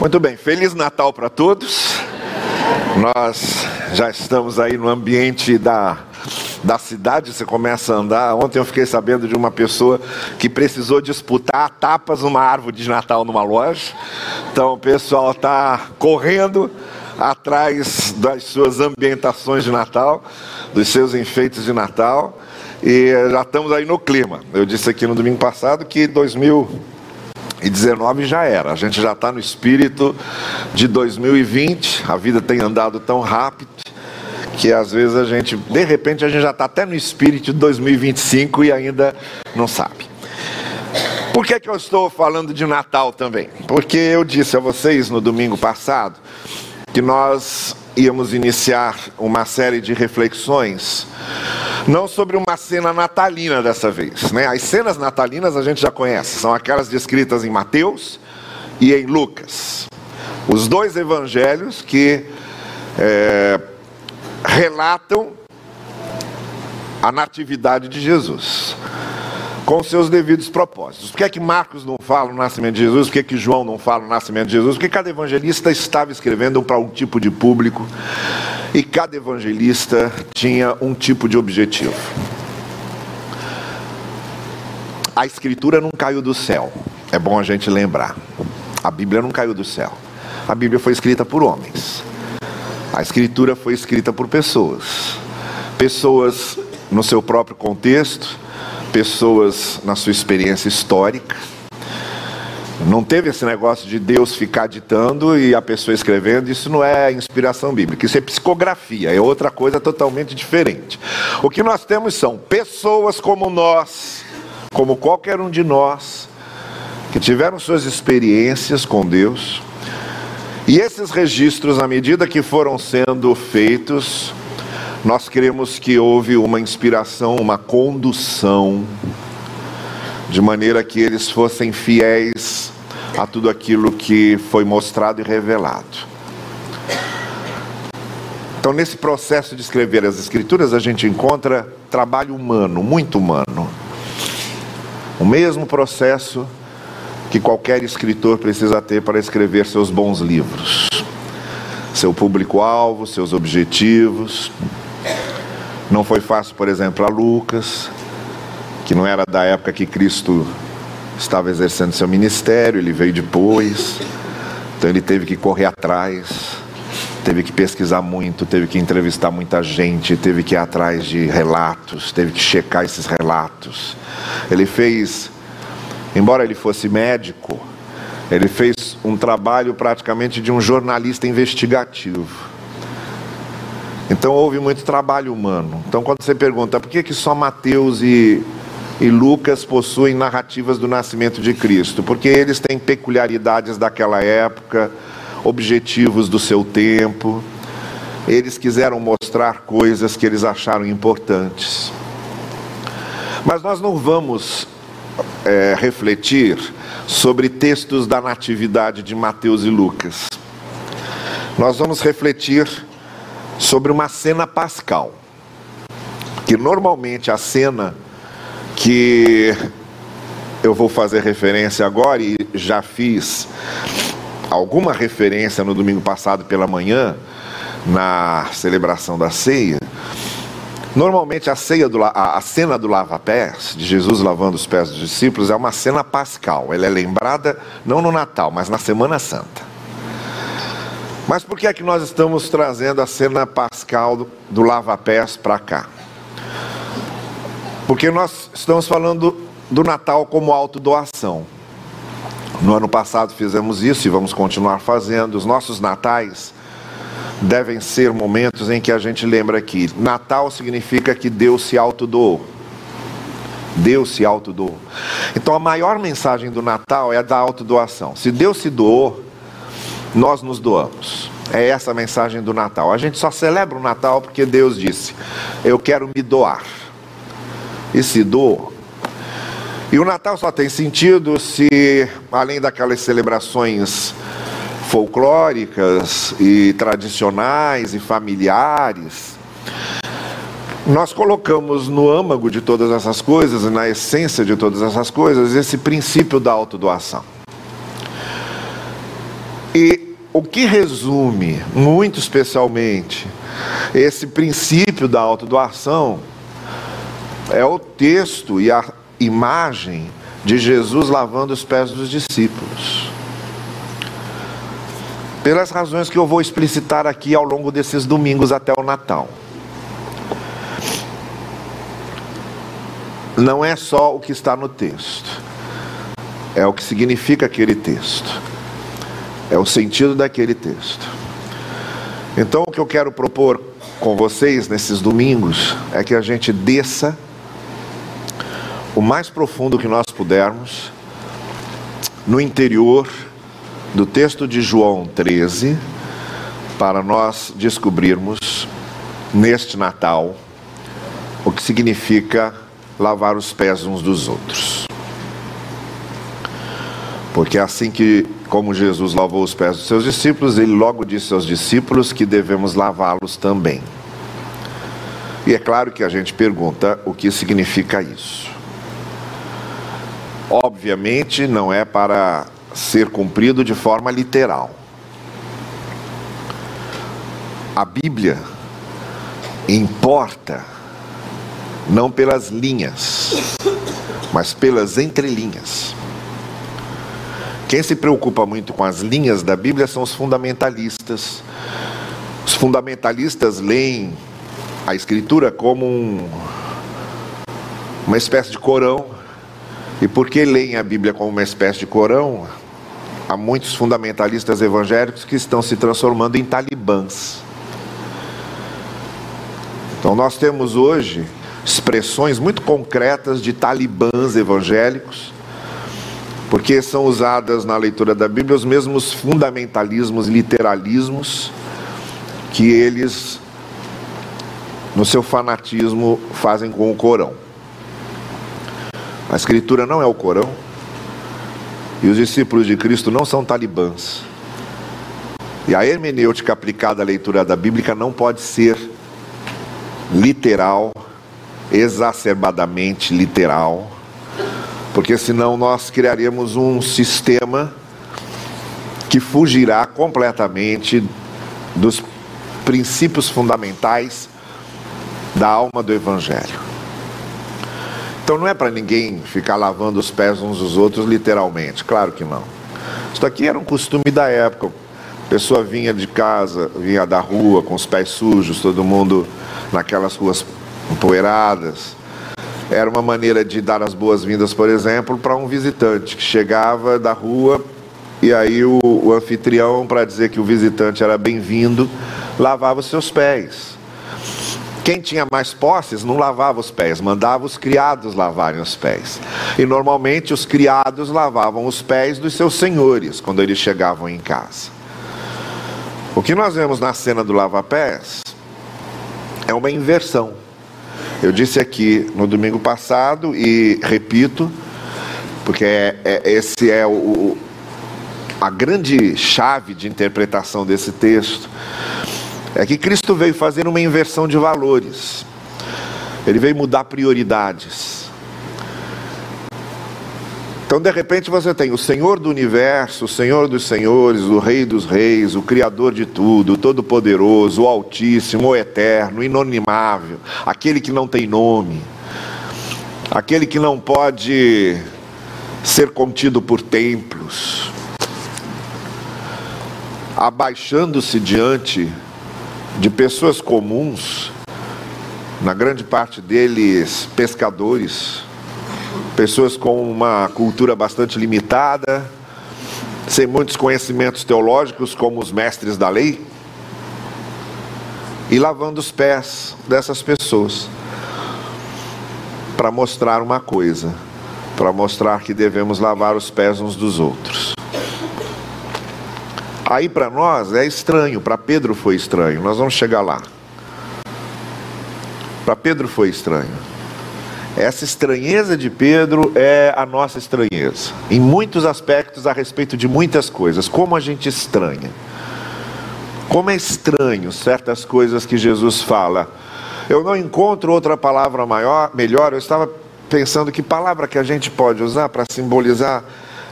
Muito bem, Feliz Natal para todos. Nós já estamos aí no ambiente da, da cidade, você começa a andar. Ontem eu fiquei sabendo de uma pessoa que precisou disputar tapas numa árvore de Natal numa loja. Então o pessoal está correndo atrás das suas ambientações de Natal, dos seus enfeites de Natal. E já estamos aí no clima. Eu disse aqui no domingo passado que 2000 e 19 já era. A gente já está no espírito de 2020. A vida tem andado tão rápido que às vezes a gente, de repente, a gente já está até no espírito de 2025 e ainda não sabe. Por que, que eu estou falando de Natal também? Porque eu disse a vocês no domingo passado que nós íamos iniciar uma série de reflexões, não sobre uma cena natalina dessa vez. Né? As cenas natalinas a gente já conhece, são aquelas descritas em Mateus e em Lucas. Os dois evangelhos que é, relatam a natividade de Jesus com seus devidos propósitos. Por que é que Marcos não fala o nascimento de Jesus? Por que é que João não fala o nascimento de Jesus? Porque cada evangelista estava escrevendo para um tipo de público e cada evangelista tinha um tipo de objetivo. A escritura não caiu do céu. É bom a gente lembrar. A Bíblia não caiu do céu. A Bíblia foi escrita por homens. A escritura foi escrita por pessoas. Pessoas no seu próprio contexto, pessoas na sua experiência histórica. Não teve esse negócio de Deus ficar ditando e a pessoa escrevendo, isso não é inspiração bíblica, isso é psicografia, é outra coisa totalmente diferente. O que nós temos são pessoas como nós, como qualquer um de nós, que tiveram suas experiências com Deus, e esses registros, à medida que foram sendo feitos, nós cremos que houve uma inspiração, uma condução, de maneira que eles fossem fiéis a tudo aquilo que foi mostrado e revelado. Então, nesse processo de escrever as Escrituras, a gente encontra trabalho humano, muito humano. O mesmo processo que qualquer escritor precisa ter para escrever seus bons livros. Seu público-alvo, seus objetivos, não foi fácil, por exemplo, a Lucas, que não era da época que Cristo estava exercendo seu ministério, ele veio depois, então ele teve que correr atrás, teve que pesquisar muito, teve que entrevistar muita gente, teve que ir atrás de relatos, teve que checar esses relatos. Ele fez, embora ele fosse médico, ele fez um trabalho praticamente de um jornalista investigativo. Então houve muito trabalho humano. Então quando você pergunta por que, que só Mateus e, e Lucas possuem narrativas do nascimento de Cristo? Porque eles têm peculiaridades daquela época, objetivos do seu tempo. Eles quiseram mostrar coisas que eles acharam importantes. Mas nós não vamos é, refletir sobre textos da natividade de Mateus e Lucas. Nós vamos refletir sobre uma cena pascal. Que normalmente a cena que eu vou fazer referência agora e já fiz alguma referência no domingo passado pela manhã, na celebração da ceia. Normalmente a, ceia do, a, a cena do lava-pés, de Jesus lavando os pés dos discípulos, é uma cena pascal. Ela é lembrada não no Natal, mas na Semana Santa. Mas por que é que nós estamos trazendo a cena pascal do, do lava-pés para cá? Porque nós estamos falando do Natal como autodoação. No ano passado fizemos isso e vamos continuar fazendo. Os nossos natais devem ser momentos em que a gente lembra que Natal significa que Deus se autodoou. Deus se autodoou. Então a maior mensagem do Natal é a da autodoação. Se Deus se doou, nós nos doamos. É essa a mensagem do Natal. A gente só celebra o Natal porque Deus disse: Eu quero me doar. E se doou. E o Natal só tem sentido se, além daquelas celebrações folclóricas e tradicionais e familiares, nós colocamos no âmago de todas essas coisas na essência de todas essas coisas esse princípio da autodoação. E o que resume, muito especialmente, esse princípio da autodoação é o texto e a imagem de Jesus lavando os pés dos discípulos. Pelas razões que eu vou explicitar aqui ao longo desses domingos até o Natal. Não é só o que está no texto, é o que significa aquele texto, é o sentido daquele texto. Então, o que eu quero propor com vocês nesses domingos é que a gente desça o mais profundo que nós pudermos no interior do texto de João 13, para nós descobrirmos neste Natal o que significa lavar os pés uns dos outros. Porque é assim que, como Jesus lavou os pés dos seus discípulos, ele logo disse aos discípulos que devemos lavá-los também. E é claro que a gente pergunta o que significa isso. Obviamente não é para ser cumprido de forma literal. A Bíblia importa não pelas linhas, mas pelas entrelinhas. Quem se preocupa muito com as linhas da Bíblia são os fundamentalistas. Os fundamentalistas leem a Escritura como um, uma espécie de Corão e porque leem a Bíblia como uma espécie de Corão, há muitos fundamentalistas evangélicos que estão se transformando em talibãs. Então nós temos hoje expressões muito concretas de talibãs evangélicos, porque são usadas na leitura da Bíblia os mesmos fundamentalismos, literalismos que eles no seu fanatismo fazem com o Corão. A Escritura não é o Corão. E os discípulos de Cristo não são talibãs. E a hermenêutica aplicada à leitura da Bíblia não pode ser literal, exacerbadamente literal, porque senão nós criaríamos um sistema que fugirá completamente dos princípios fundamentais da alma do Evangelho. Então não é para ninguém ficar lavando os pés uns dos outros literalmente, claro que não. Isso aqui era um costume da época. A pessoa vinha de casa, vinha da rua com os pés sujos, todo mundo naquelas ruas empoeiradas. Era uma maneira de dar as boas-vindas, por exemplo, para um visitante que chegava da rua e aí o, o anfitrião, para dizer que o visitante era bem-vindo, lavava os seus pés. Quem tinha mais posses não lavava os pés, mandava os criados lavarem os pés. E normalmente os criados lavavam os pés dos seus senhores quando eles chegavam em casa. O que nós vemos na cena do lava-pés é uma inversão. Eu disse aqui no domingo passado e repito, porque é, é, esse é o, a grande chave de interpretação desse texto é que Cristo veio fazer uma inversão de valores. Ele veio mudar prioridades. Então, de repente, você tem o Senhor do universo, o Senhor dos senhores, o Rei dos reis, o Criador de tudo, o Todo-Poderoso, o Altíssimo, o Eterno, o Inonimável, aquele que não tem nome, aquele que não pode ser contido por templos, abaixando-se diante de pessoas comuns, na grande parte deles pescadores, pessoas com uma cultura bastante limitada, sem muitos conhecimentos teológicos, como os mestres da lei, e lavando os pés dessas pessoas, para mostrar uma coisa, para mostrar que devemos lavar os pés uns dos outros. Aí para nós é estranho, para Pedro foi estranho, nós vamos chegar lá. Para Pedro foi estranho. Essa estranheza de Pedro é a nossa estranheza, em muitos aspectos a respeito de muitas coisas. Como a gente estranha. Como é estranho certas coisas que Jesus fala. Eu não encontro outra palavra maior, melhor. Eu estava pensando que palavra que a gente pode usar para simbolizar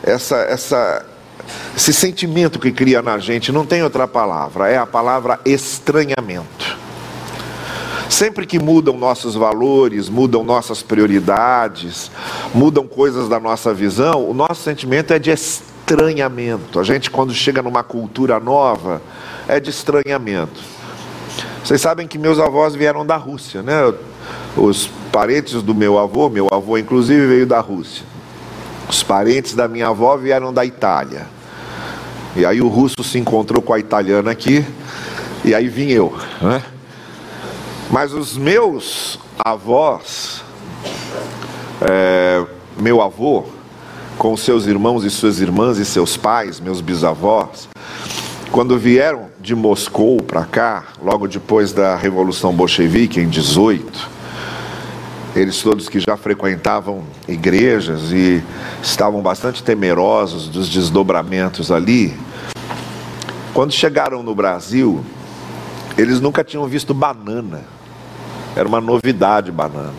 essa, essa esse sentimento que cria na gente, não tem outra palavra, é a palavra estranhamento. Sempre que mudam nossos valores, mudam nossas prioridades, mudam coisas da nossa visão, o nosso sentimento é de estranhamento. A gente, quando chega numa cultura nova, é de estranhamento. Vocês sabem que meus avós vieram da Rússia, né? Os parentes do meu avô, meu avô inclusive veio da Rússia. Os parentes da minha avó vieram da Itália. E aí o russo se encontrou com a italiana aqui, e aí vim eu. Né? Mas os meus avós, é, meu avô, com seus irmãos e suas irmãs e seus pais, meus bisavós, quando vieram de Moscou para cá, logo depois da Revolução Bolchevique, em 18, eles todos que já frequentavam igrejas e estavam bastante temerosos dos desdobramentos ali, quando chegaram no Brasil, eles nunca tinham visto banana. Era uma novidade banana.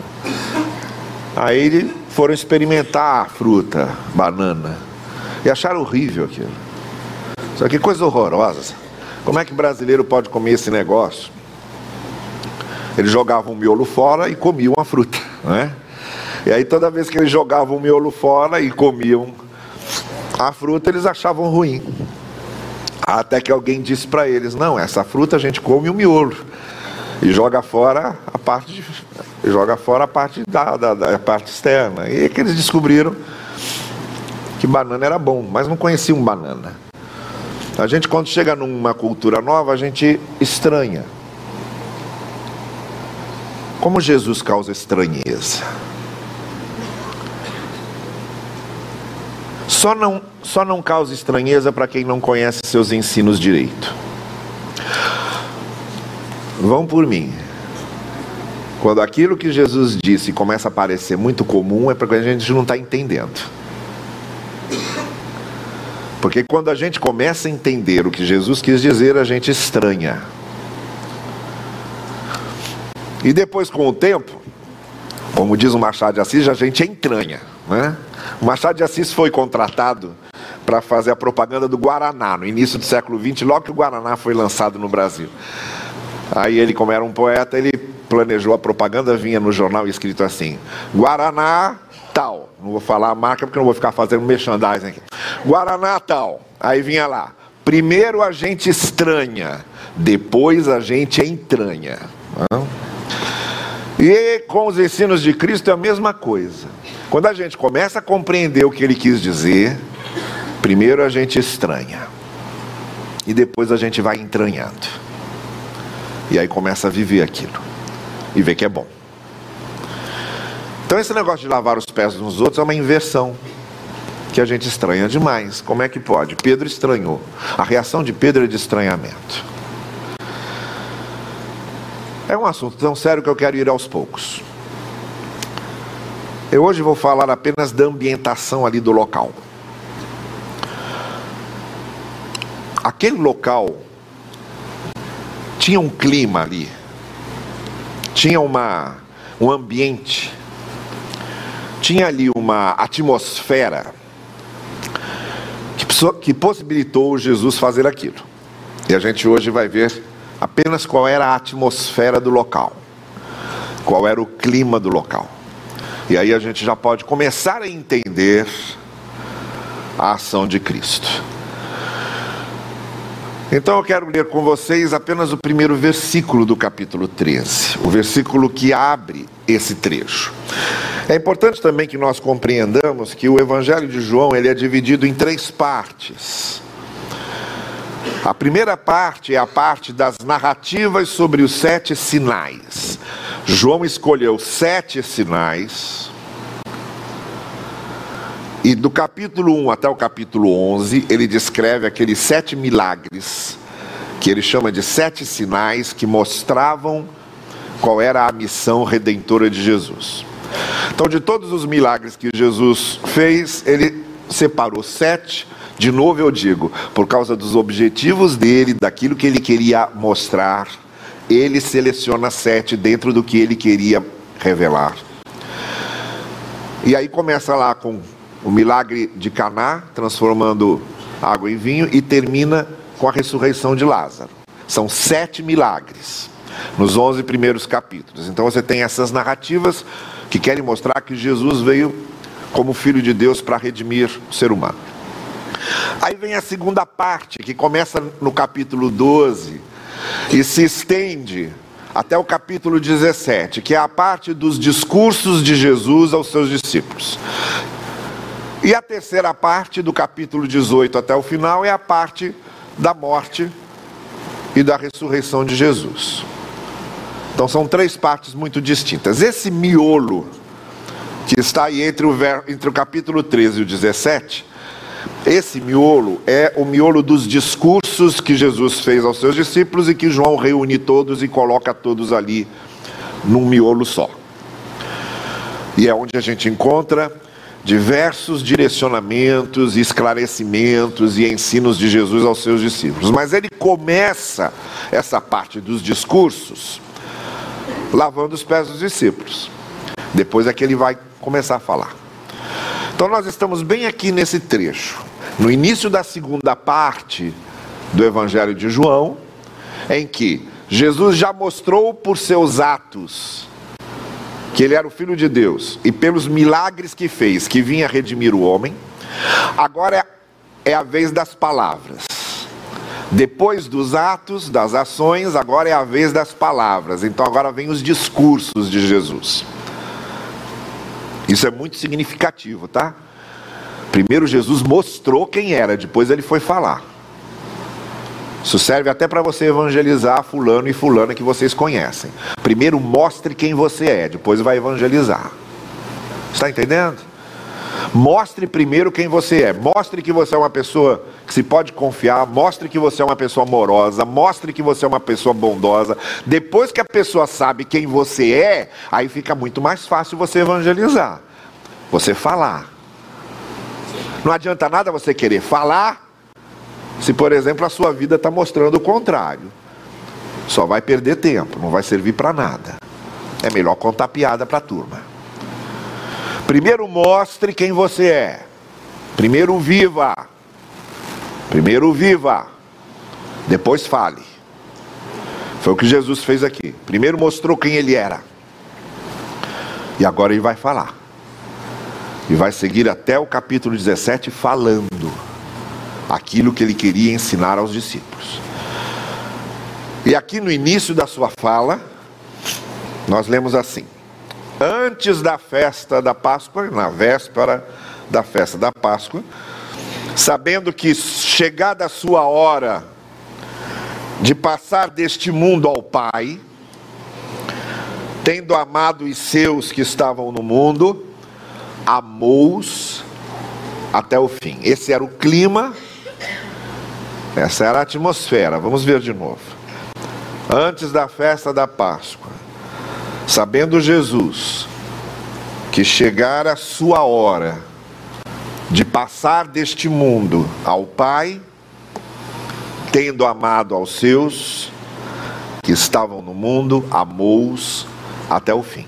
Aí foram experimentar a fruta, banana, e acharam horrível aquilo. Só que coisa horrorosa. Como é que brasileiro pode comer esse negócio? Eles jogavam o miolo fora e comiam a fruta, né? E aí toda vez que eles jogavam o miolo fora e comiam a fruta, eles achavam ruim. Até que alguém disse para eles: Não, essa fruta a gente come o miolo e joga fora a parte, de, joga fora a parte da, da, da parte externa. E é que eles descobriram que banana era bom, mas não conheciam banana. A gente quando chega numa cultura nova, a gente estranha. Como Jesus causa estranheza? Só não, só não causa estranheza para quem não conhece seus ensinos direito. Vão por mim. Quando aquilo que Jesus disse começa a parecer muito comum, é porque a gente não está entendendo. Porque quando a gente começa a entender o que Jesus quis dizer, a gente estranha. E depois, com o tempo, como diz o Machado de Assis, a gente entranha. Né? O Machado de Assis foi contratado para fazer a propaganda do Guaraná no início do século XX, logo que o Guaraná foi lançado no Brasil. Aí ele, como era um poeta, ele planejou a propaganda, vinha no jornal escrito assim: Guaraná tal. Não vou falar a marca porque não vou ficar fazendo merchandising aqui. Guaraná tal. Aí vinha lá. Primeiro a gente estranha, depois a gente entranha. E com os ensinos de Cristo é a mesma coisa. Quando a gente começa a compreender o que ele quis dizer, primeiro a gente estranha. E depois a gente vai entranhando. E aí começa a viver aquilo. E vê que é bom. Então esse negócio de lavar os pés uns outros é uma inversão. Que a gente estranha demais. Como é que pode? Pedro estranhou. A reação de Pedro é de estranhamento. É um assunto tão sério que eu quero ir aos poucos. Eu hoje vou falar apenas da ambientação ali do local. Aquele local tinha um clima ali, tinha uma, um ambiente, tinha ali uma atmosfera que, que possibilitou Jesus fazer aquilo. E a gente hoje vai ver apenas qual era a atmosfera do local, qual era o clima do local. E aí a gente já pode começar a entender a ação de Cristo. Então eu quero ler com vocês apenas o primeiro versículo do capítulo 13, o versículo que abre esse trecho. É importante também que nós compreendamos que o Evangelho de João ele é dividido em três partes. A primeira parte é a parte das narrativas sobre os sete sinais. João escolheu sete sinais. E do capítulo 1 até o capítulo 11, ele descreve aqueles sete milagres, que ele chama de sete sinais que mostravam qual era a missão redentora de Jesus. Então, de todos os milagres que Jesus fez, ele separou sete de novo eu digo, por causa dos objetivos dele, daquilo que ele queria mostrar, ele seleciona sete dentro do que ele queria revelar. E aí começa lá com o milagre de Caná, transformando água e vinho, e termina com a ressurreição de Lázaro. São sete milagres nos onze primeiros capítulos. Então você tem essas narrativas que querem mostrar que Jesus veio como Filho de Deus para redimir o ser humano. Aí vem a segunda parte, que começa no capítulo 12 e se estende até o capítulo 17, que é a parte dos discursos de Jesus aos seus discípulos. E a terceira parte, do capítulo 18 até o final, é a parte da morte e da ressurreição de Jesus. Então são três partes muito distintas. Esse miolo, que está aí entre o, entre o capítulo 13 e o 17, esse miolo é o miolo dos discursos que Jesus fez aos seus discípulos e que João reúne todos e coloca todos ali num miolo só. E é onde a gente encontra diversos direcionamentos, esclarecimentos e ensinos de Jesus aos seus discípulos. Mas ele começa essa parte dos discursos lavando os pés dos discípulos. Depois é que ele vai começar a falar. Então nós estamos bem aqui nesse trecho, no início da segunda parte do Evangelho de João, em que Jesus já mostrou por seus atos que ele era o Filho de Deus e pelos milagres que fez, que vinha redimir o homem. Agora é a vez das palavras. Depois dos atos, das ações, agora é a vez das palavras. Então agora vem os discursos de Jesus. Isso é muito significativo, tá? Primeiro Jesus mostrou quem era, depois ele foi falar. Isso serve até para você evangelizar fulano e fulana que vocês conhecem. Primeiro mostre quem você é, depois vai evangelizar. Está entendendo? Mostre primeiro quem você é. Mostre que você é uma pessoa que se pode confiar. Mostre que você é uma pessoa amorosa. Mostre que você é uma pessoa bondosa. Depois que a pessoa sabe quem você é, aí fica muito mais fácil você evangelizar. Você falar. Não adianta nada você querer falar se, por exemplo, a sua vida está mostrando o contrário. Só vai perder tempo, não vai servir para nada. É melhor contar piada para a turma. Primeiro mostre quem você é. Primeiro viva. Primeiro viva. Depois fale. Foi o que Jesus fez aqui. Primeiro mostrou quem ele era. E agora ele vai falar. E vai seguir até o capítulo 17 falando aquilo que ele queria ensinar aos discípulos. E aqui no início da sua fala, nós lemos assim: antes da festa da Páscoa, na véspera da festa da Páscoa, sabendo que chegada a sua hora de passar deste mundo ao Pai, tendo amado os seus que estavam no mundo, amou-os até o fim. Esse era o clima, essa era a atmosfera. Vamos ver de novo. Antes da festa da Páscoa, Sabendo Jesus que chegara a sua hora de passar deste mundo ao Pai, tendo amado aos seus que estavam no mundo, amou-os até o fim.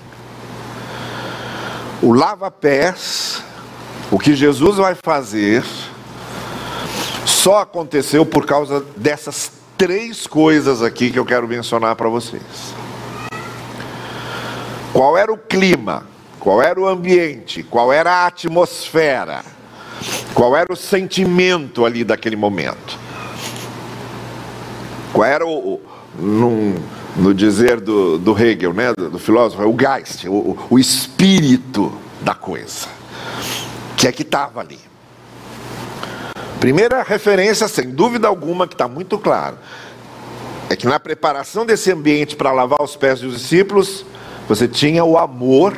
O lava-pés, o que Jesus vai fazer, só aconteceu por causa dessas três coisas aqui que eu quero mencionar para vocês. Qual era o clima? Qual era o ambiente? Qual era a atmosfera? Qual era o sentimento ali daquele momento? Qual era o, no dizer do, do Hegel, né, do, do filósofo, o Geist, o, o espírito da coisa, que é que estava ali. Primeira referência, sem dúvida alguma, que está muito claro, é que na preparação desse ambiente para lavar os pés dos discípulos, você tinha o amor,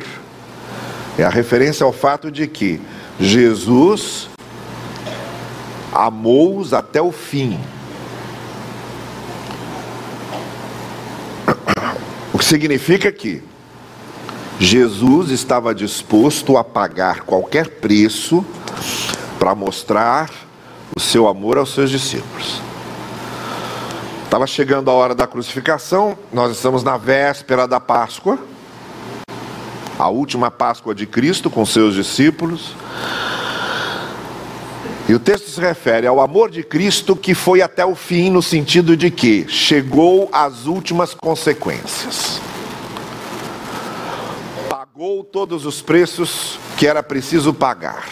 é a referência ao fato de que Jesus amou-os até o fim. O que significa que Jesus estava disposto a pagar qualquer preço para mostrar o seu amor aos seus discípulos. Estava chegando a hora da crucificação, nós estamos na véspera da Páscoa a última Páscoa de Cristo com seus discípulos. E o texto se refere ao amor de Cristo que foi até o fim, no sentido de que chegou às últimas consequências. Pagou todos os preços que era preciso pagar.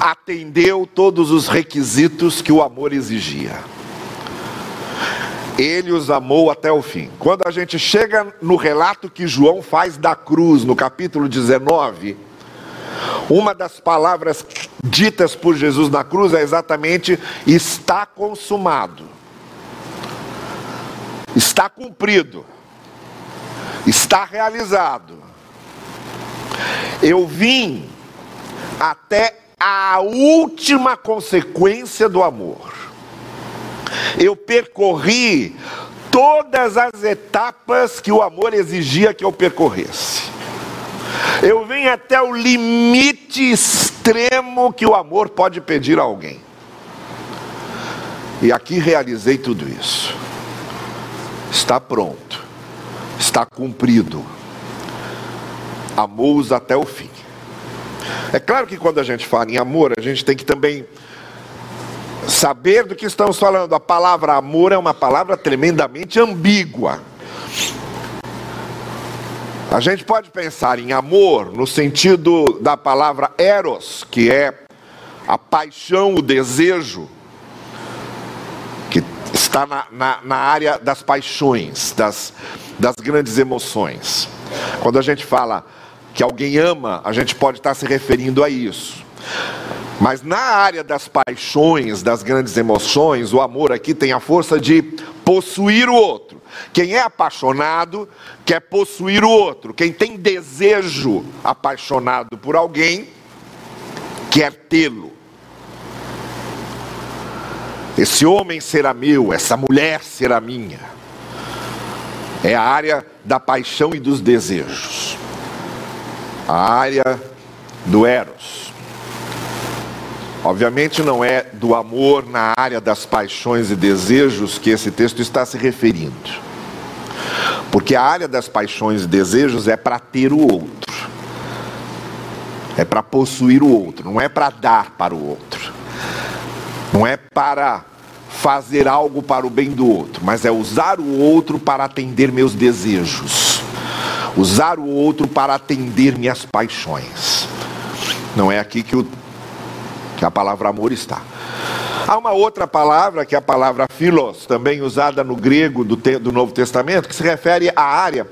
Atendeu todos os requisitos que o amor exigia. Ele os amou até o fim. Quando a gente chega no relato que João faz da cruz, no capítulo 19, uma das palavras ditas por Jesus na cruz é exatamente: está consumado, está cumprido, está realizado. Eu vim até a última consequência do amor. Eu percorri todas as etapas que o amor exigia que eu percorresse. Eu vim até o limite extremo que o amor pode pedir a alguém. E aqui realizei tudo isso. Está pronto. Está cumprido. Amou-os até o fim. É claro que quando a gente fala em amor, a gente tem que também saber do que estamos falando. A palavra amor é uma palavra tremendamente ambígua. A gente pode pensar em amor no sentido da palavra eros, que é a paixão, o desejo, que está na, na, na área das paixões, das, das grandes emoções. Quando a gente fala que alguém ama, a gente pode estar se referindo a isso. Mas na área das paixões, das grandes emoções, o amor aqui tem a força de possuir o outro. Quem é apaixonado quer possuir o outro. Quem tem desejo apaixonado por alguém quer tê-lo. Esse homem será meu, essa mulher será minha. É a área da paixão e dos desejos. A área do Eros. Obviamente não é do amor na área das paixões e desejos que esse texto está se referindo. Porque a área das paixões e desejos é para ter o outro. É para possuir o outro, não é para dar para o outro. Não é para fazer algo para o bem do outro, mas é usar o outro para atender meus desejos. Usar o outro para atender minhas paixões. Não é aqui que o que a palavra amor está. Há uma outra palavra, que é a palavra philos, também usada no grego do, do Novo Testamento, que se refere à área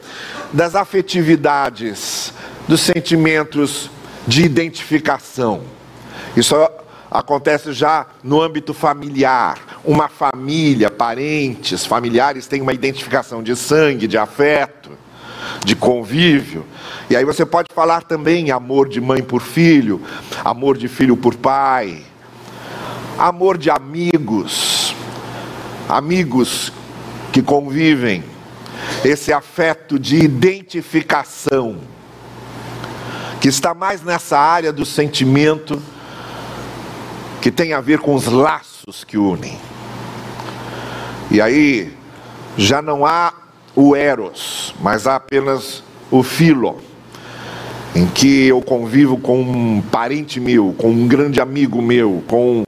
das afetividades, dos sentimentos de identificação. Isso acontece já no âmbito familiar. Uma família, parentes, familiares têm uma identificação de sangue, de afeto, de convívio. E aí você pode falar também amor de mãe por filho, amor de filho por pai, amor de amigos, amigos que convivem, esse afeto de identificação, que está mais nessa área do sentimento, que tem a ver com os laços que unem. E aí já não há o eros, mas há apenas o filo em que eu convivo com um parente meu, com um grande amigo meu, com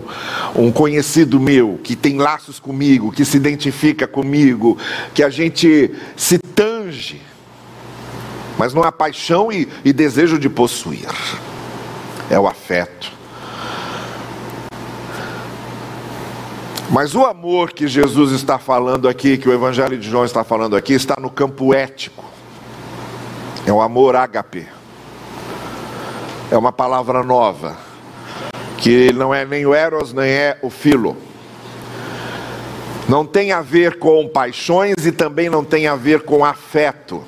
um conhecido meu que tem laços comigo, que se identifica comigo, que a gente se tange, mas não há paixão e, e desejo de possuir, é o afeto. Mas o amor que Jesus está falando aqui, que o Evangelho de João está falando aqui, está no campo ético. É o amor ágape é uma palavra nova, que não é nem o eros, nem é o filo. Não tem a ver com paixões e também não tem a ver com afeto.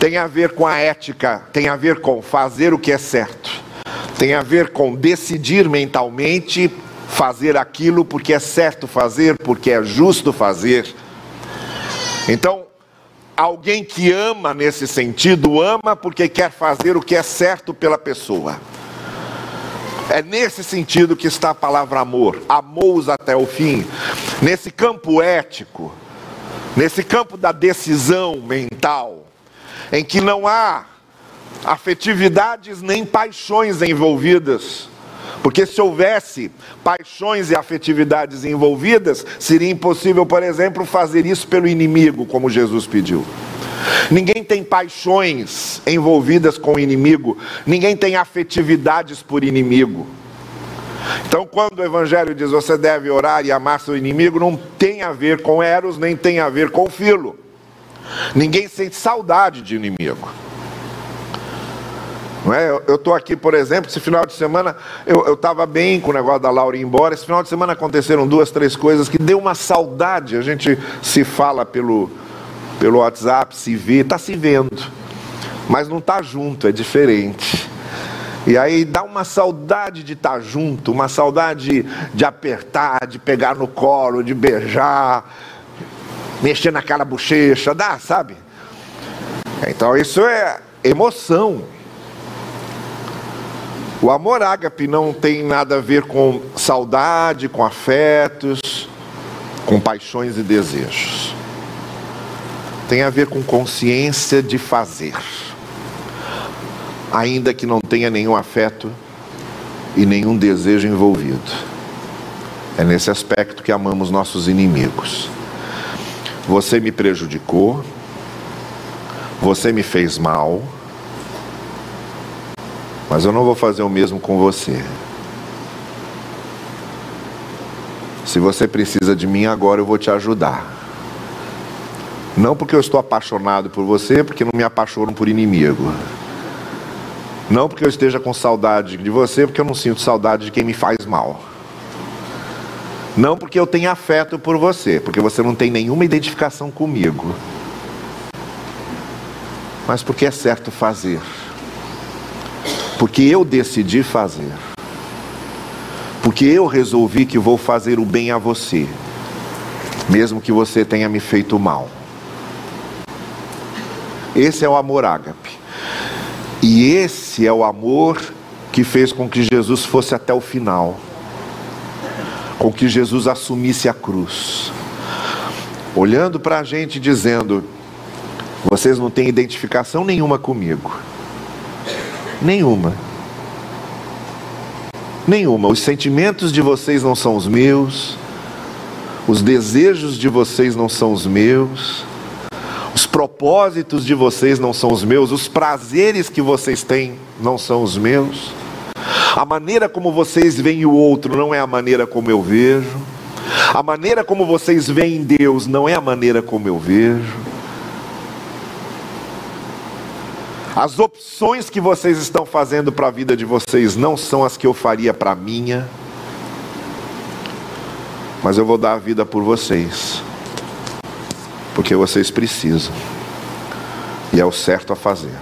Tem a ver com a ética, tem a ver com fazer o que é certo. Tem a ver com decidir mentalmente fazer aquilo porque é certo fazer, porque é justo fazer. Então, Alguém que ama nesse sentido, ama porque quer fazer o que é certo pela pessoa. É nesse sentido que está a palavra amor. Amou-os até o fim. Nesse campo ético, nesse campo da decisão mental, em que não há afetividades nem paixões envolvidas, Porque se houvesse paixões e afetividades envolvidas, seria impossível, por exemplo, fazer isso pelo inimigo, como Jesus pediu. Ninguém tem paixões envolvidas com o inimigo, ninguém tem afetividades por inimigo. Então, quando o Evangelho diz você deve orar e amar seu inimigo, não tem a ver com Eros, nem tem a ver com Filo. Ninguém sente saudade de inimigo. Não é? Eu estou aqui, por exemplo, esse final de semana eu estava bem com o negócio da Laura ir embora. Esse final de semana aconteceram duas, três coisas que deu uma saudade. A gente se fala pelo, pelo WhatsApp, se vê, está se vendo, mas não está junto, é diferente. E aí dá uma saudade de estar tá junto, uma saudade de apertar, de pegar no colo, de beijar, mexer naquela bochecha, dá, sabe? Então isso é emoção. O amor ágape não tem nada a ver com saudade, com afetos, com paixões e desejos. Tem a ver com consciência de fazer, ainda que não tenha nenhum afeto e nenhum desejo envolvido. É nesse aspecto que amamos nossos inimigos. Você me prejudicou, você me fez mal mas eu não vou fazer o mesmo com você. Se você precisa de mim agora, eu vou te ajudar. Não porque eu estou apaixonado por você, porque não me apaixono por inimigo. Não porque eu esteja com saudade de você, porque eu não sinto saudade de quem me faz mal. Não porque eu tenha afeto por você, porque você não tem nenhuma identificação comigo. Mas porque é certo fazer porque eu decidi fazer. Porque eu resolvi que vou fazer o bem a você, mesmo que você tenha me feito mal. Esse é o amor ágape. E esse é o amor que fez com que Jesus fosse até o final. Com que Jesus assumisse a cruz. Olhando para a gente dizendo: vocês não têm identificação nenhuma comigo Nenhuma. Nenhuma. Os sentimentos de vocês não são os meus. Os desejos de vocês não são os meus. Os propósitos de vocês não são os meus. Os prazeres que vocês têm não são os meus. A maneira como vocês veem o outro não é a maneira como eu vejo. A maneira como vocês veem Deus não é a maneira como eu vejo. As opções que vocês estão fazendo para a vida de vocês não são as que eu faria para a minha. Mas eu vou dar a vida por vocês. Porque vocês precisam. E é o certo a fazer.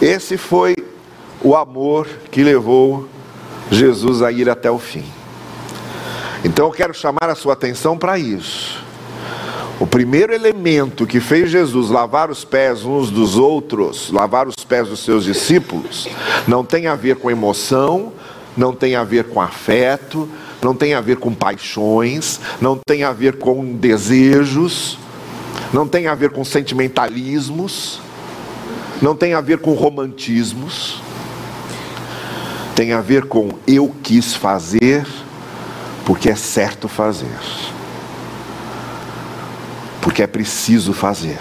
Esse foi o amor que levou Jesus a ir até o fim. Então eu quero chamar a sua atenção para isso. O primeiro elemento que fez Jesus lavar os pés uns dos outros, lavar os pés dos seus discípulos, não tem a ver com emoção, não tem a ver com afeto, não tem a ver com paixões, não tem a ver com desejos, não tem a ver com sentimentalismos, não tem a ver com romantismos, tem a ver com eu quis fazer porque é certo fazer porque é preciso fazer.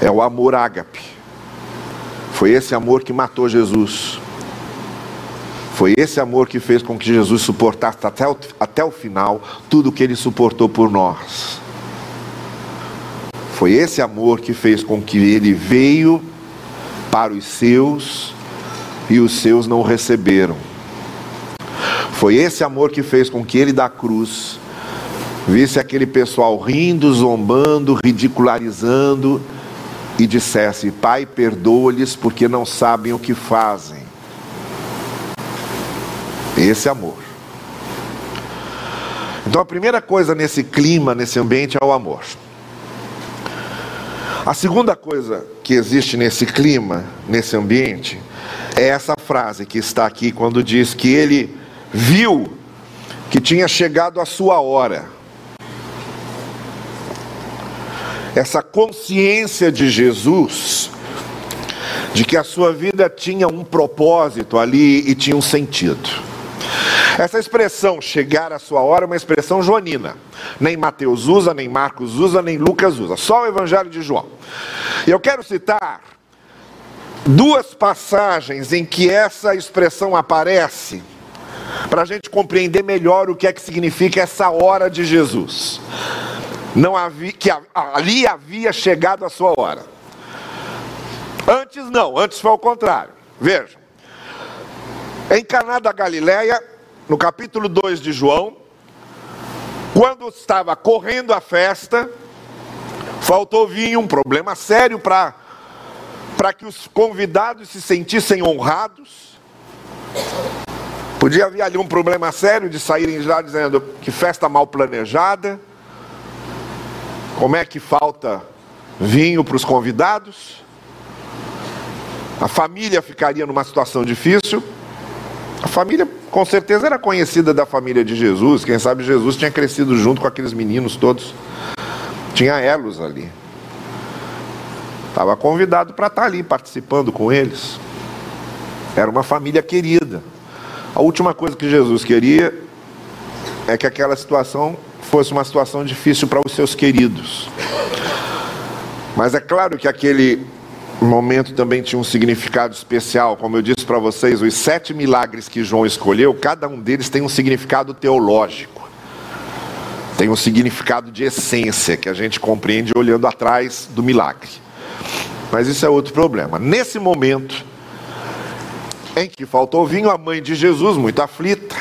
É o amor ágape. Foi esse amor que matou Jesus. Foi esse amor que fez com que Jesus suportasse até o, até o final tudo o que ele suportou por nós. Foi esse amor que fez com que ele veio para os seus e os seus não receberam. Foi esse amor que fez com que ele da cruz visse aquele pessoal rindo, zombando, ridicularizando e dissesse: Pai, perdoa-lhes porque não sabem o que fazem. Esse amor. Então a primeira coisa nesse clima, nesse ambiente é o amor. A segunda coisa que existe nesse clima, nesse ambiente, é essa frase que está aqui quando diz que ele viu que tinha chegado a sua hora. Essa consciência de Jesus de que a sua vida tinha um propósito ali e tinha um sentido. Essa expressão chegar à sua hora é uma expressão joanina. Nem Mateus usa, nem Marcos usa, nem Lucas usa, só o Evangelho de João. E eu quero citar duas passagens em que essa expressão aparece, para a gente compreender melhor o que é que significa essa hora de Jesus. Não havia, que ali havia chegado a sua hora. Antes não, antes foi ao contrário. Vejam. Em Caná da Galileia, no capítulo 2 de João, quando estava correndo a festa, faltou vinho, um problema sério para para que os convidados se sentissem honrados. Podia haver ali um problema sério de saírem já dizendo que festa mal planejada. Como é que falta vinho para os convidados? A família ficaria numa situação difícil. A família, com certeza, era conhecida da família de Jesus. Quem sabe Jesus tinha crescido junto com aqueles meninos todos. Tinha elos ali. Estava convidado para estar ali participando com eles. Era uma família querida. A última coisa que Jesus queria é que aquela situação fosse uma situação difícil para os seus queridos. Mas é claro que aquele momento também tinha um significado especial. Como eu disse para vocês, os sete milagres que João escolheu, cada um deles tem um significado teológico. Tem um significado de essência que a gente compreende olhando atrás do milagre. Mas isso é outro problema. Nesse momento em que faltou vinho, a mãe de Jesus, muito aflita,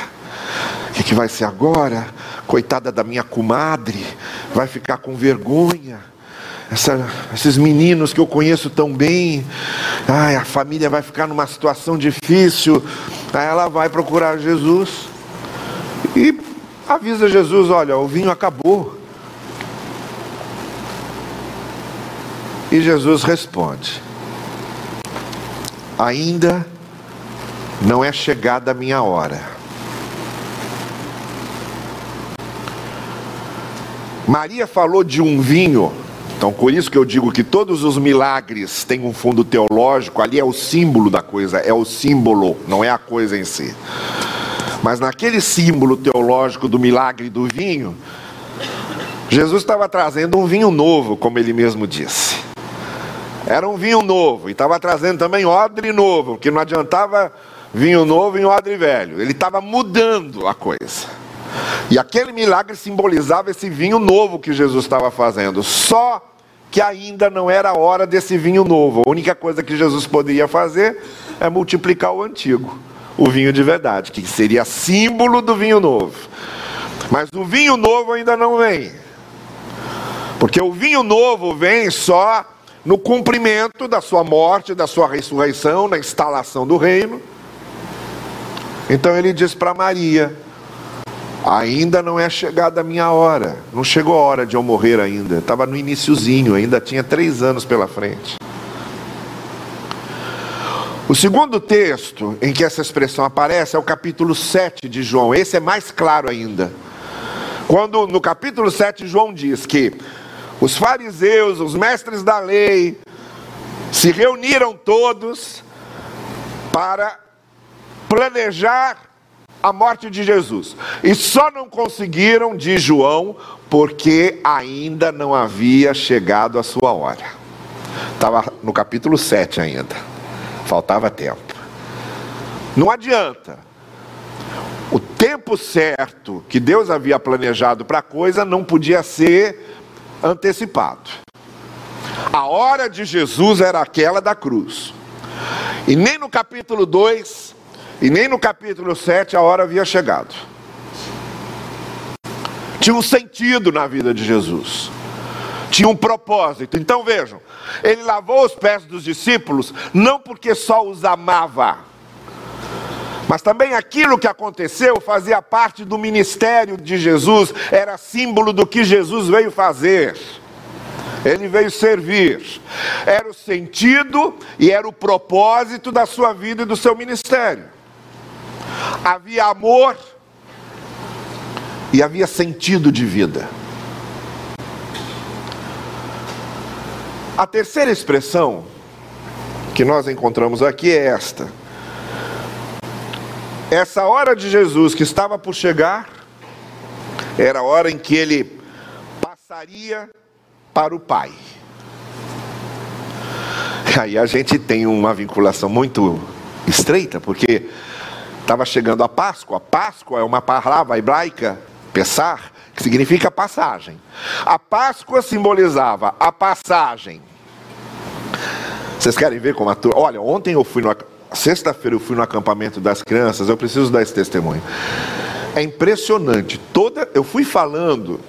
que, que vai ser agora? Coitada da minha comadre, vai ficar com vergonha essa, esses meninos que eu conheço tão bem, ai, a família vai ficar numa situação difícil. Aí ela vai procurar Jesus e avisa Jesus: olha, o vinho acabou. E Jesus responde: Ainda não é chegada a minha hora. Maria falou de um vinho então, por isso que eu digo que todos os milagres têm um fundo teológico, ali é o símbolo da coisa, é o símbolo, não é a coisa em si. Mas naquele símbolo teológico do milagre do vinho, Jesus estava trazendo um vinho novo, como ele mesmo disse. Era um vinho novo, e estava trazendo também odre novo, que não adiantava vinho novo em odre velho. Ele estava mudando a coisa. E aquele milagre simbolizava esse vinho novo que Jesus estava fazendo. Só que ainda não era a hora desse vinho novo. A única coisa que Jesus poderia fazer é multiplicar o antigo, o vinho de verdade, que seria símbolo do vinho novo. Mas o vinho novo ainda não vem. Porque o vinho novo vem só no cumprimento da sua morte, da sua ressurreição, na instalação do reino. Então ele diz para Maria: Ainda não é chegada a minha hora. Não chegou a hora de eu morrer ainda. Estava no iníciozinho, ainda tinha três anos pela frente. O segundo texto em que essa expressão aparece é o capítulo 7 de João. Esse é mais claro ainda. Quando no capítulo 7 João diz que os fariseus, os mestres da lei, se reuniram todos para planejar a morte de Jesus. E só não conseguiram, diz João, porque ainda não havia chegado a sua hora. Estava no capítulo 7 ainda. Faltava tempo. Não adianta. O tempo certo que Deus havia planejado para a coisa não podia ser antecipado. A hora de Jesus era aquela da cruz. E nem no capítulo 2 e nem no capítulo 7 a hora havia chegado. Tinha um sentido na vida de Jesus. Tinha um propósito. Então vejam, ele lavou os pés dos discípulos não porque só os amava, mas também aquilo que aconteceu fazia parte do ministério de Jesus, era símbolo do que Jesus veio fazer. Ele veio servir. Era o sentido e era o propósito da sua vida e do seu ministério havia amor e havia sentido de vida. A terceira expressão que nós encontramos aqui é esta. Essa hora de Jesus que estava por chegar, era a hora em que ele passaria para o Pai. Aí a gente tem uma vinculação muito estreita, porque estava chegando a Páscoa. Páscoa é uma palavra hebraica, pesar, que significa passagem. A Páscoa simbolizava a passagem. Vocês querem ver como a turma. Olha, ontem eu fui no. Sexta-feira eu fui no acampamento das crianças, eu preciso dar esse testemunho. É impressionante. Toda. Eu fui falando.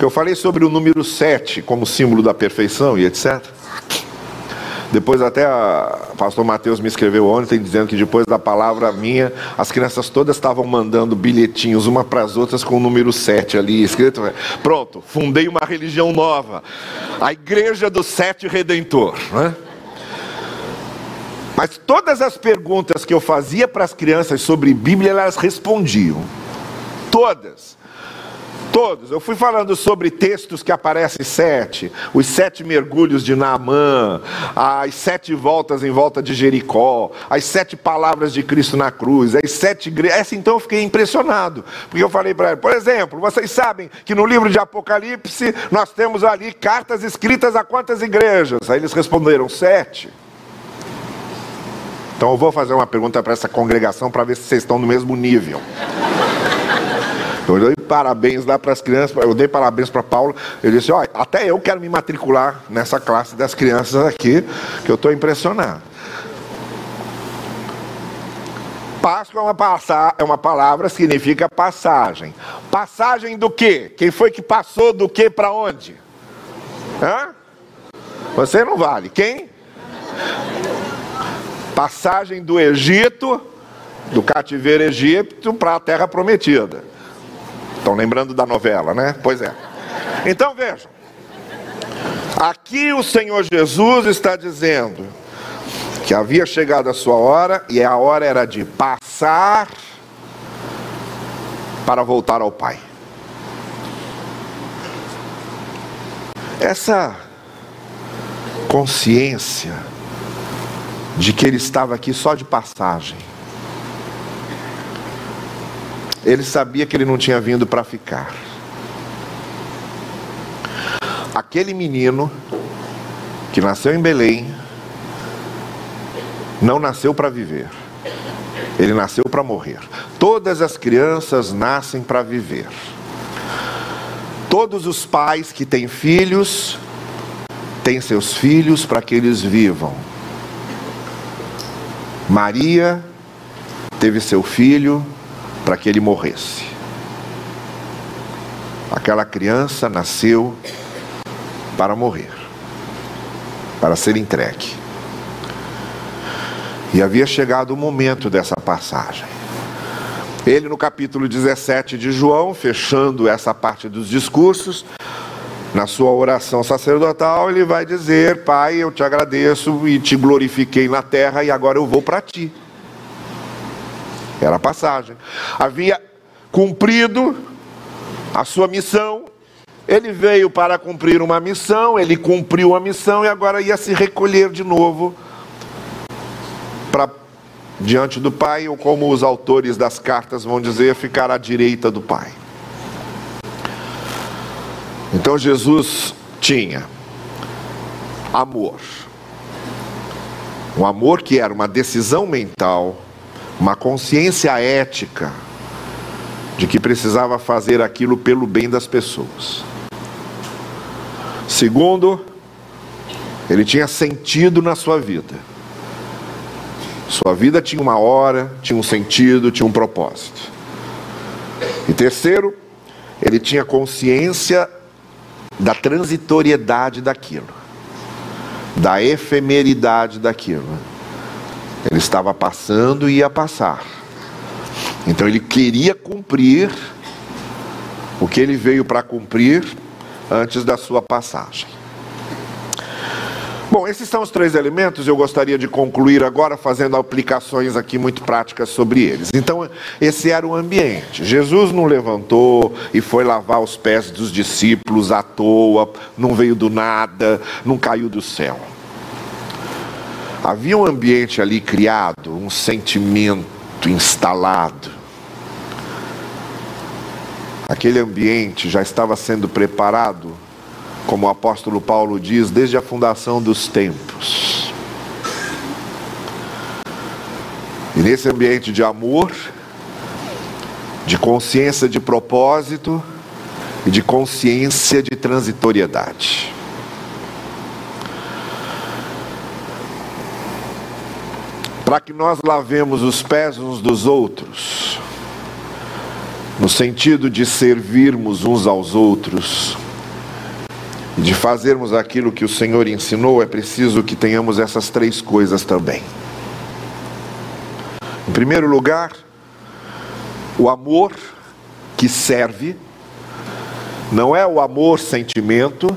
Eu falei sobre o número 7 como símbolo da perfeição e etc. Depois até o pastor Mateus me escreveu ontem dizendo que depois da palavra minha, as crianças todas estavam mandando bilhetinhos uma para as outras com o número 7 ali escrito. Pronto, fundei uma religião nova. A igreja do sete redentor. Né? Mas todas as perguntas que eu fazia para as crianças sobre Bíblia, elas respondiam. Todas. Todos. Eu fui falando sobre textos que aparecem sete, os sete mergulhos de Naamã, as sete voltas em volta de Jericó, as sete palavras de Cristo na cruz, as sete igrejas. Essa então eu fiquei impressionado, porque eu falei para ele, por exemplo, vocês sabem que no livro de Apocalipse nós temos ali cartas escritas a quantas igrejas? Aí eles responderam sete. Então eu vou fazer uma pergunta para essa congregação para ver se vocês estão no mesmo nível. Eu dei parabéns lá para as crianças, eu dei parabéns para Paulo. Eu disse: Olha, até eu quero me matricular nessa classe das crianças aqui, que eu estou impressionado. Páscoa é uma, passa, é uma palavra, significa passagem. Passagem do quê? Quem foi que passou do quê para onde? Hã? Você não vale. Quem? Passagem do Egito, do cativeiro Egito, para a terra prometida. Estão lembrando da novela, né? Pois é. Então vejam. Aqui o Senhor Jesus está dizendo que havia chegado a sua hora e a hora era de passar para voltar ao Pai. Essa consciência de que ele estava aqui só de passagem ele sabia que ele não tinha vindo para ficar. Aquele menino que nasceu em Belém não nasceu para viver. Ele nasceu para morrer. Todas as crianças nascem para viver. Todos os pais que têm filhos têm seus filhos para que eles vivam. Maria teve seu filho para que ele morresse. Aquela criança nasceu para morrer, para ser entregue. E havia chegado o momento dessa passagem. Ele, no capítulo 17 de João, fechando essa parte dos discursos, na sua oração sacerdotal, ele vai dizer: Pai, eu te agradeço e te glorifiquei na terra e agora eu vou para ti. Era a passagem. Havia cumprido a sua missão. Ele veio para cumprir uma missão, ele cumpriu a missão e agora ia se recolher de novo para diante do Pai, ou como os autores das cartas vão dizer, ficar à direita do Pai. Então Jesus tinha amor. Um amor que era uma decisão mental uma consciência ética de que precisava fazer aquilo pelo bem das pessoas. Segundo, ele tinha sentido na sua vida. Sua vida tinha uma hora, tinha um sentido, tinha um propósito. E terceiro, ele tinha consciência da transitoriedade daquilo, da efemeridade daquilo. Ele estava passando e ia passar. Então ele queria cumprir o que ele veio para cumprir antes da sua passagem. Bom, esses são os três elementos. Eu gostaria de concluir agora fazendo aplicações aqui muito práticas sobre eles. Então, esse era o ambiente. Jesus não levantou e foi lavar os pés dos discípulos à toa, não veio do nada, não caiu do céu. Havia um ambiente ali criado, um sentimento instalado. Aquele ambiente já estava sendo preparado, como o apóstolo Paulo diz, desde a fundação dos tempos. E nesse ambiente de amor, de consciência de propósito e de consciência de transitoriedade. Para que nós lavemos os pés uns dos outros, no sentido de servirmos uns aos outros, de fazermos aquilo que o Senhor ensinou, é preciso que tenhamos essas três coisas também. Em primeiro lugar, o amor que serve, não é o amor sentimento,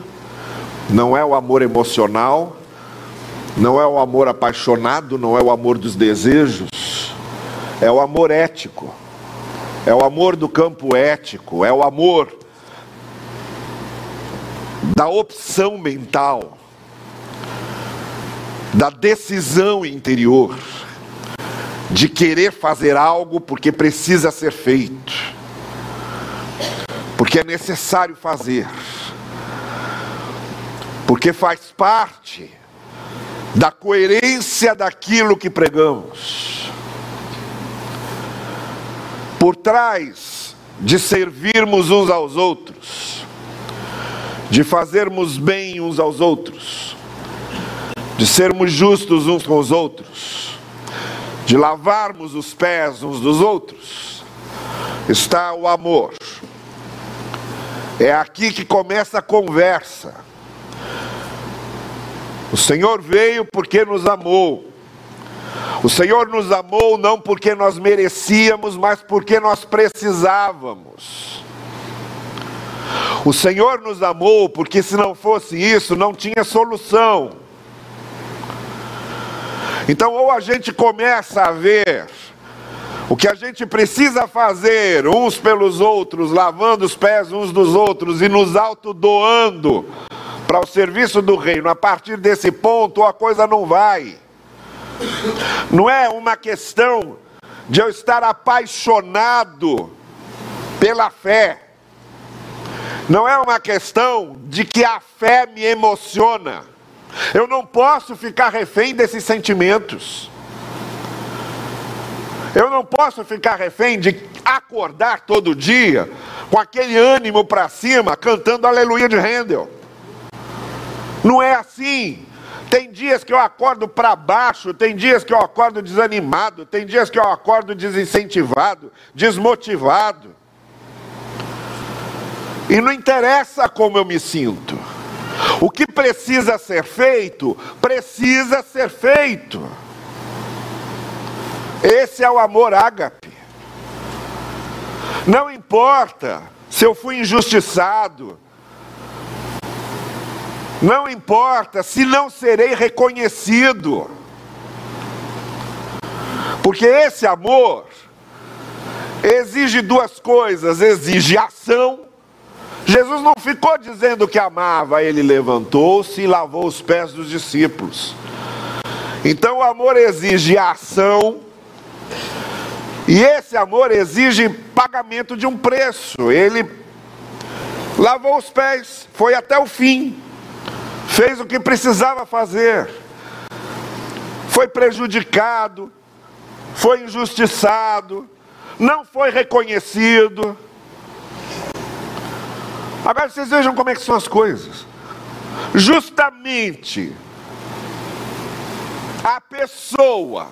não é o amor emocional, não é o amor apaixonado, não é o amor dos desejos, é o amor ético, é o amor do campo ético, é o amor da opção mental, da decisão interior, de querer fazer algo porque precisa ser feito, porque é necessário fazer, porque faz parte da coerência daquilo que pregamos. Por trás de servirmos uns aos outros, de fazermos bem uns aos outros, de sermos justos uns com os outros, de lavarmos os pés uns dos outros, está o amor. É aqui que começa a conversa o Senhor veio porque nos amou. O Senhor nos amou não porque nós merecíamos, mas porque nós precisávamos. O Senhor nos amou porque se não fosse isso, não tinha solução. Então, ou a gente começa a ver o que a gente precisa fazer uns pelos outros, lavando os pés uns dos outros e nos autodoando para o serviço do reino, a partir desse ponto a coisa não vai. Não é uma questão de eu estar apaixonado pela fé. Não é uma questão de que a fé me emociona. Eu não posso ficar refém desses sentimentos. Eu não posso ficar refém de acordar todo dia com aquele ânimo para cima, cantando Aleluia de Handel. Não é assim. Tem dias que eu acordo para baixo, tem dias que eu acordo desanimado, tem dias que eu acordo desincentivado, desmotivado. E não interessa como eu me sinto. O que precisa ser feito, precisa ser feito. Esse é o amor ágape. Não importa se eu fui injustiçado, não importa se não serei reconhecido. Porque esse amor exige duas coisas: exige ação. Jesus não ficou dizendo que amava, ele levantou-se e lavou os pés dos discípulos. Então o amor exige ação, e esse amor exige pagamento de um preço. Ele lavou os pés, foi até o fim fez o que precisava fazer, foi prejudicado, foi injustiçado, não foi reconhecido. Agora vocês vejam como é que são as coisas. Justamente a pessoa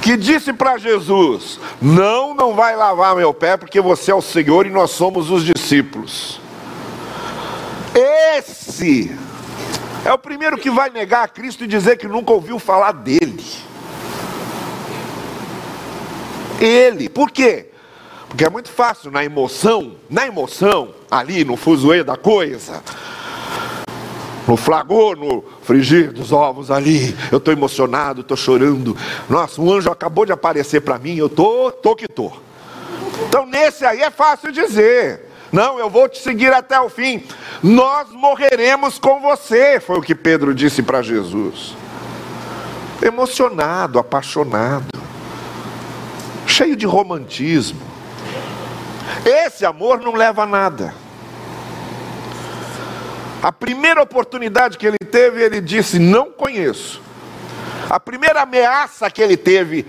que disse para Jesus: Não, não vai lavar meu pé, porque você é o Senhor e nós somos os discípulos. Esse é o primeiro que vai negar a Cristo e dizer que nunca ouviu falar dele. Ele, por quê? Porque é muito fácil na emoção, na emoção, ali no fuzuê da coisa, no flagor, no frigir dos ovos ali, eu estou emocionado, estou chorando. Nossa, um anjo acabou de aparecer para mim, eu tô, tô que tô. Então nesse aí é fácil dizer. Não, eu vou te seguir até o fim. Nós morreremos com você, foi o que Pedro disse para Jesus. emocionado, apaixonado, cheio de romantismo. Esse amor não leva a nada. A primeira oportunidade que ele teve, ele disse: Não conheço. A primeira ameaça que ele teve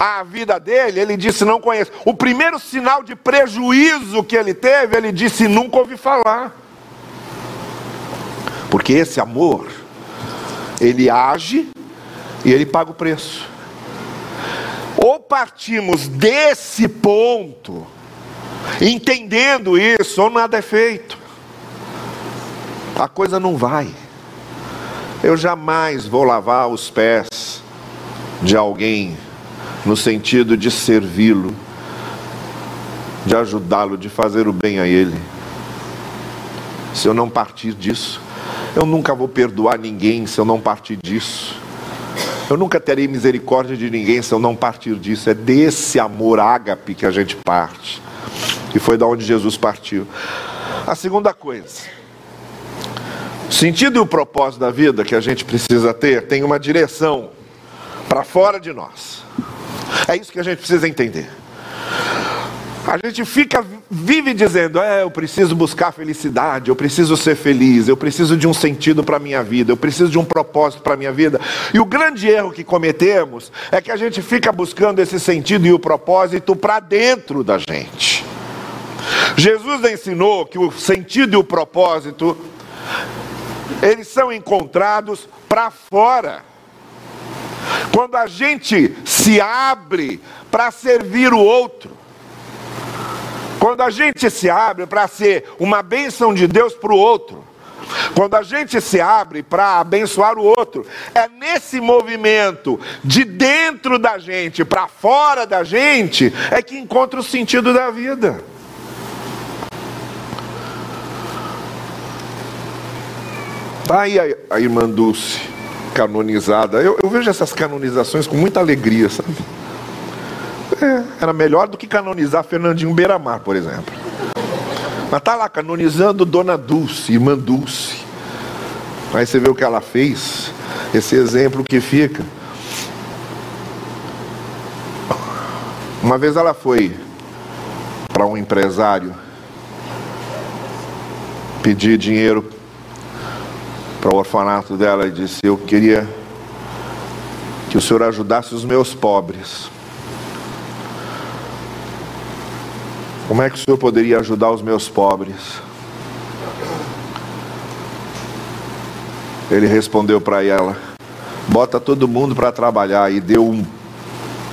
à vida dele, ele disse: Não conheço. O primeiro sinal de prejuízo que ele teve, ele disse: Nunca ouvi falar. Porque esse amor, ele age e ele paga o preço. Ou partimos desse ponto, entendendo isso, ou nada é feito a coisa não vai. Eu jamais vou lavar os pés de alguém no sentido de servi-lo, de ajudá-lo, de fazer o bem a ele. Se eu não partir disso, eu nunca vou perdoar ninguém se eu não partir disso. Eu nunca terei misericórdia de ninguém se eu não partir disso. É desse amor ágape que a gente parte. E foi da onde Jesus partiu. A segunda coisa, o sentido e o propósito da vida que a gente precisa ter tem uma direção para fora de nós. É isso que a gente precisa entender. A gente fica, vive dizendo: é, eu preciso buscar felicidade, eu preciso ser feliz, eu preciso de um sentido para a minha vida, eu preciso de um propósito para a minha vida. E o grande erro que cometemos é que a gente fica buscando esse sentido e o propósito para dentro da gente. Jesus ensinou que o sentido e o propósito eles são encontrados para fora. Quando a gente se abre para servir o outro, quando a gente se abre para ser uma bênção de Deus para o outro, quando a gente se abre para abençoar o outro, é nesse movimento de dentro da gente para fora da gente é que encontra o sentido da vida. Está aí a, a irmã Dulce, canonizada. Eu, eu, vejo essas canonizações com muita alegria, sabe? É, era melhor do que canonizar Fernandinho Beiramar, por exemplo. Mas está lá canonizando Dona Dulce, irmã Dulce. Aí você vê o que ela fez, esse exemplo que fica. Uma vez ela foi para um empresário pedir dinheiro para o orfanato dela e disse: Eu queria que o Senhor ajudasse os meus pobres. Como é que o Senhor poderia ajudar os meus pobres? Ele respondeu para ela: Bota todo mundo para trabalhar e deu um,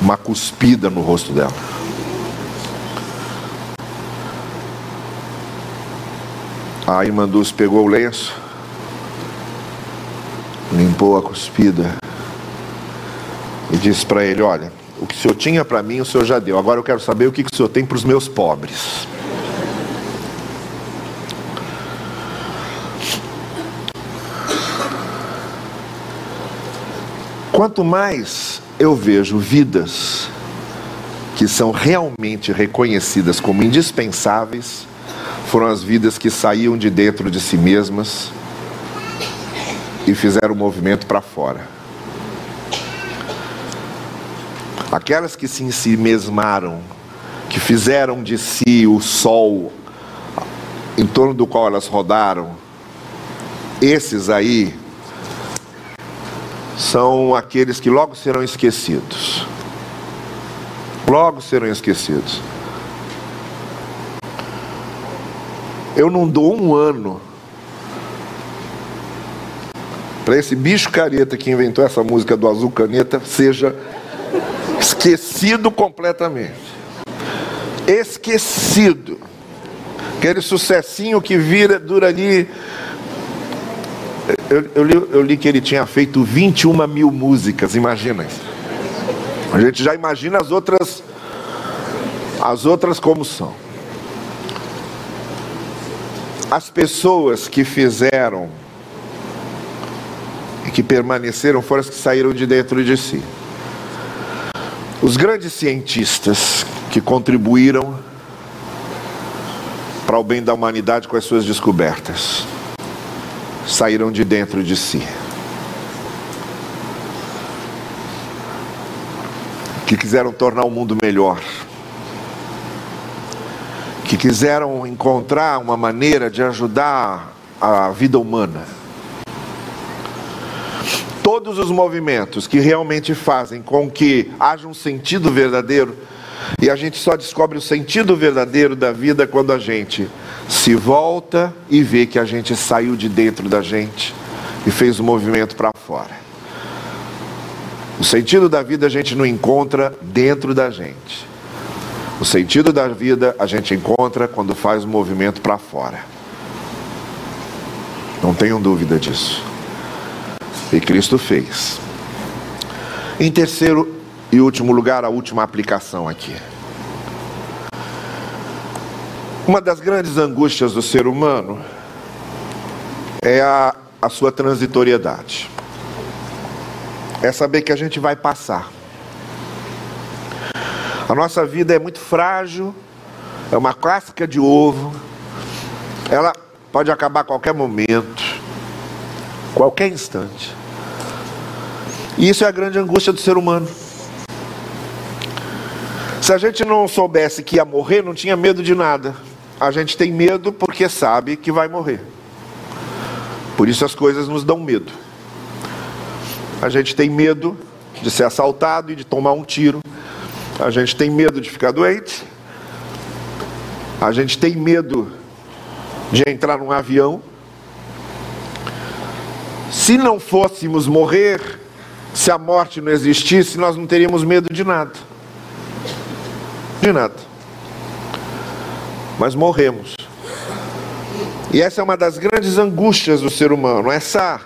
uma cuspida no rosto dela. A irmã Dulce pegou o lenço limpou a cuspida e disse para ele: Olha, o que o senhor tinha para mim, o senhor já deu. Agora eu quero saber o que o senhor tem para os meus pobres. Quanto mais eu vejo vidas que são realmente reconhecidas como indispensáveis, foram as vidas que saíam de dentro de si mesmas e fizeram o movimento para fora. Aquelas que se ensimesmaram, que fizeram de si o sol em torno do qual elas rodaram, esses aí são aqueles que logo serão esquecidos. Logo serão esquecidos. Eu não dou um ano para esse bicho careta que inventou essa música do azul caneta seja esquecido completamente. Esquecido. Aquele sucessinho que vira, dura ali. Eu, eu, li, eu li que ele tinha feito 21 mil músicas, imagina isso. A gente já imagina as outras, as outras como são. As pessoas que fizeram que permaneceram foram as que saíram de dentro de si. Os grandes cientistas que contribuíram para o bem da humanidade com as suas descobertas saíram de dentro de si. que quiseram tornar o mundo melhor, que quiseram encontrar uma maneira de ajudar a vida humana. Todos os movimentos que realmente fazem com que haja um sentido verdadeiro, e a gente só descobre o sentido verdadeiro da vida quando a gente se volta e vê que a gente saiu de dentro da gente e fez o movimento para fora. O sentido da vida a gente não encontra dentro da gente. O sentido da vida a gente encontra quando faz o movimento para fora. Não tenham dúvida disso. E Cristo fez. Em terceiro e último lugar, a última aplicação aqui. Uma das grandes angústias do ser humano é a, a sua transitoriedade. É saber que a gente vai passar. A nossa vida é muito frágil, é uma casca de ovo, ela pode acabar a qualquer momento, qualquer instante. E isso é a grande angústia do ser humano. Se a gente não soubesse que ia morrer, não tinha medo de nada. A gente tem medo porque sabe que vai morrer. Por isso as coisas nos dão medo. A gente tem medo de ser assaltado e de tomar um tiro. A gente tem medo de ficar doente. A gente tem medo de entrar num avião. Se não fôssemos morrer, se a morte não existisse, nós não teríamos medo de nada. De nada mas morremos. E essa é uma das grandes angústias do ser humano, essa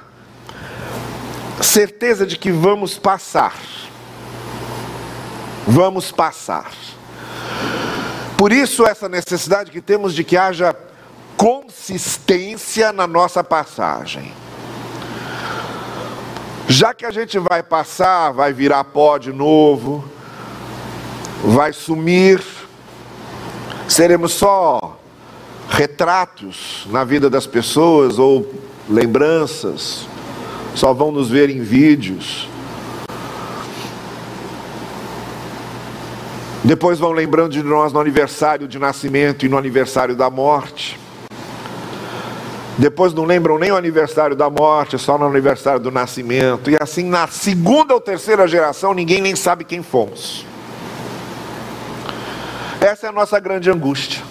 certeza de que vamos passar. Vamos passar. Por isso, essa necessidade que temos de que haja consistência na nossa passagem. Já que a gente vai passar, vai virar pó de novo, vai sumir, seremos só retratos na vida das pessoas ou lembranças, só vão nos ver em vídeos. Depois vão lembrando de nós no aniversário de nascimento e no aniversário da morte. Depois não lembram nem o aniversário da morte, só no aniversário do nascimento. E assim, na segunda ou terceira geração, ninguém nem sabe quem fomos. Essa é a nossa grande angústia.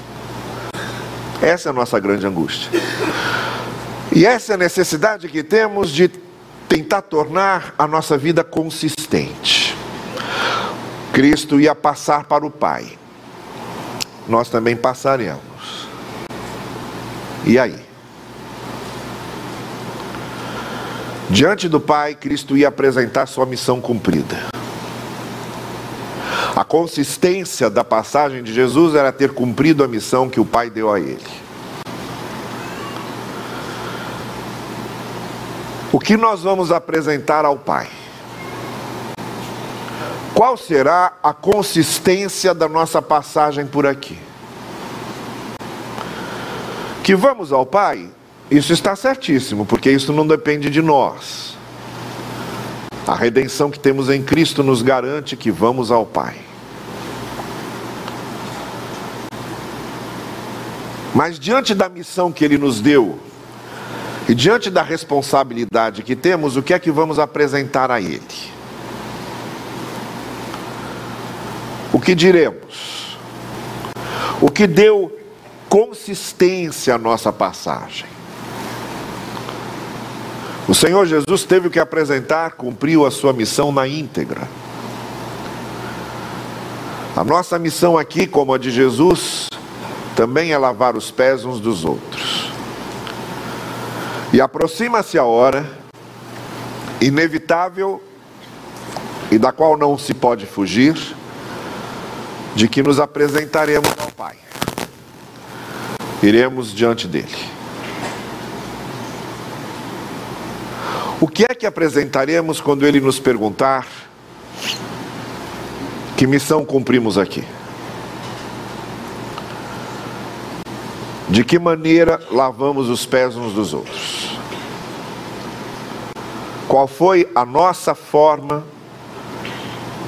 Essa é a nossa grande angústia. E essa é a necessidade que temos de tentar tornar a nossa vida consistente. Cristo ia passar para o Pai. Nós também passaremos. E aí? Diante do Pai, Cristo ia apresentar sua missão cumprida. A consistência da passagem de Jesus era ter cumprido a missão que o Pai deu a ele. O que nós vamos apresentar ao Pai? Qual será a consistência da nossa passagem por aqui? Que vamos ao Pai, isso está certíssimo, porque isso não depende de nós. A redenção que temos em Cristo nos garante que vamos ao Pai. Mas diante da missão que ele nos deu, e diante da responsabilidade que temos, o que é que vamos apresentar a ele? O que diremos? O que deu consistência à nossa passagem? O Senhor Jesus teve que apresentar, cumpriu a sua missão na íntegra. A nossa missão aqui, como a de Jesus, também é lavar os pés uns dos outros. E aproxima-se a hora inevitável e da qual não se pode fugir, de que nos apresentaremos ao Pai. Iremos diante dele. O que é que apresentaremos quando ele nos perguntar que missão cumprimos aqui? De que maneira lavamos os pés uns dos outros? Qual foi a nossa forma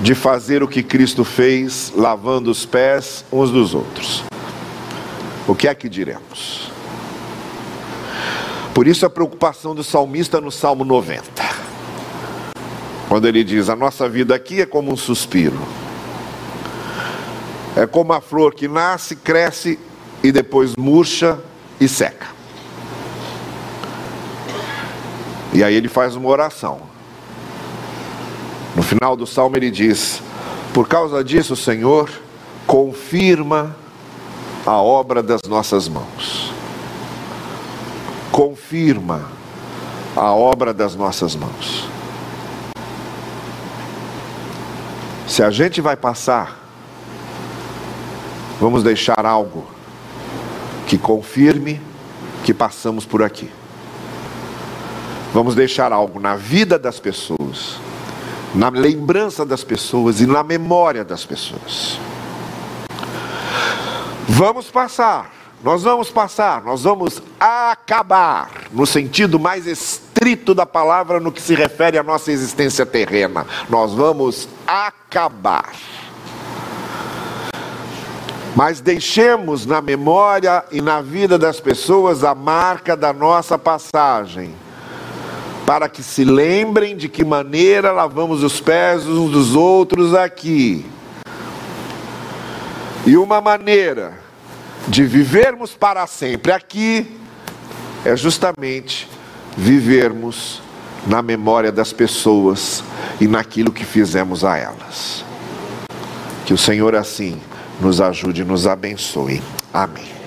de fazer o que Cristo fez, lavando os pés uns dos outros. O que é que diremos? Por isso a preocupação do salmista no Salmo 90. Quando ele diz: A nossa vida aqui é como um suspiro. É como a flor que nasce, cresce e depois murcha e seca. E aí ele faz uma oração. No final do salmo ele diz: Por causa disso, Senhor, confirma a obra das nossas mãos. Confirma a obra das nossas mãos. Se a gente vai passar, vamos deixar algo que confirme que passamos por aqui. Vamos deixar algo na vida das pessoas, na lembrança das pessoas e na memória das pessoas. Vamos passar, nós vamos passar, nós vamos acabar, no sentido mais estrito da palavra, no que se refere à nossa existência terrena. Nós vamos acabar. Mas deixemos na memória e na vida das pessoas a marca da nossa passagem, para que se lembrem de que maneira lavamos os pés uns dos outros aqui. E uma maneira de vivermos para sempre aqui é justamente vivermos na memória das pessoas e naquilo que fizemos a elas. Que o Senhor assim nos ajude e nos abençoe. Amém.